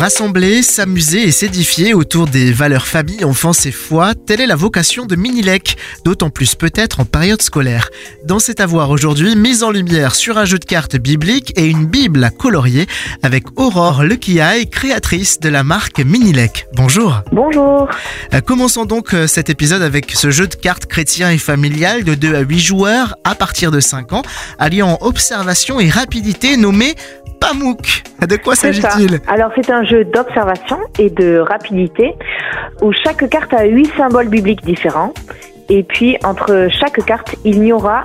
Rassembler, s'amuser et s'édifier autour des valeurs famille, enfance et foi, telle est la vocation de Minilec, d'autant plus peut-être en période scolaire. Dans cet avoir aujourd'hui, mise en lumière sur un jeu de cartes biblique et une bible à colorier avec Aurore Lequiaille, créatrice de la marque Minilec. Bonjour. Bonjour. Euh, Commençons donc euh, cet épisode avec ce jeu de cartes chrétien et familial de 2 à 8 joueurs à partir de 5 ans, alliant observation et rapidité nommé Pamouk. De quoi s'agit-il? Alors c'est un jeu d'observation et de rapidité où chaque carte a huit symboles bibliques différents. Et puis entre chaque carte, il n'y aura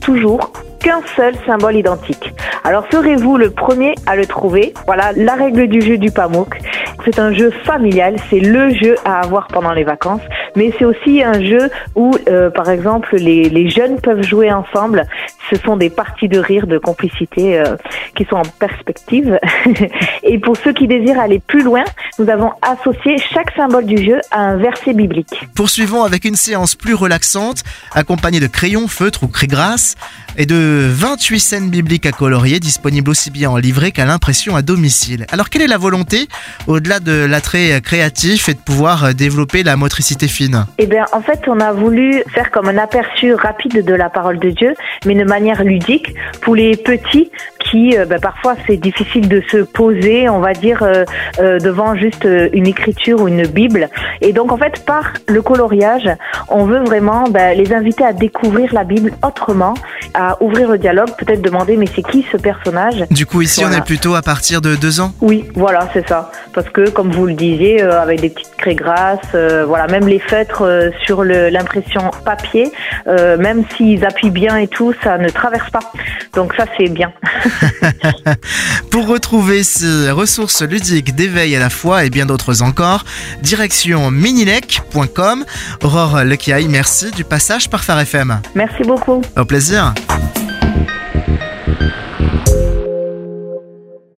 toujours qu'un seul symbole identique. Alors serez-vous le premier à le trouver? Voilà la règle du jeu du Pamouk. C'est un jeu familial, c'est le jeu à avoir pendant les vacances, mais c'est aussi un jeu où, euh, par exemple, les, les jeunes peuvent jouer ensemble. Ce sont des parties de rire, de complicité euh, qui sont en perspective. Et pour ceux qui désirent aller plus loin, nous avons associé chaque symbole du jeu à un verset biblique. Poursuivons avec une séance plus relaxante, accompagnée de crayons, feutres ou craie grasse, et de 28 scènes bibliques à colorier, disponibles aussi bien en livret qu'à l'impression à domicile. Alors quelle est la volonté, au-delà de l'attrait créatif et de pouvoir euh, développer la motricité fine Eh bien, en fait, on a voulu faire comme un aperçu rapide de la parole de Dieu, mais de manière ludique pour les petits qui, euh, ben, parfois, c'est difficile de se poser, on va dire, euh, euh, devant juste euh, une écriture ou une Bible. Et donc, en fait, par le coloriage, on veut vraiment ben, les inviter à découvrir la Bible autrement, à ouvrir le dialogue, peut-être demander, mais c'est qui ce personnage? Du coup ici on est plutôt à partir de 2 ans? Oui, voilà, c'est ça. Parce que, comme vous le disiez, euh, avec des petites craies grasses, euh, voilà, même les feutres euh, sur l'impression papier, euh, même s'ils appuient bien et tout, ça ne traverse pas. Donc ça, c'est bien. Pour retrouver ces ressources ludiques d'éveil à la foi et bien d'autres encore, direction minilec.com. Aurore Lequiaille, merci du passage par Phare FM. Merci beaucoup. Au plaisir.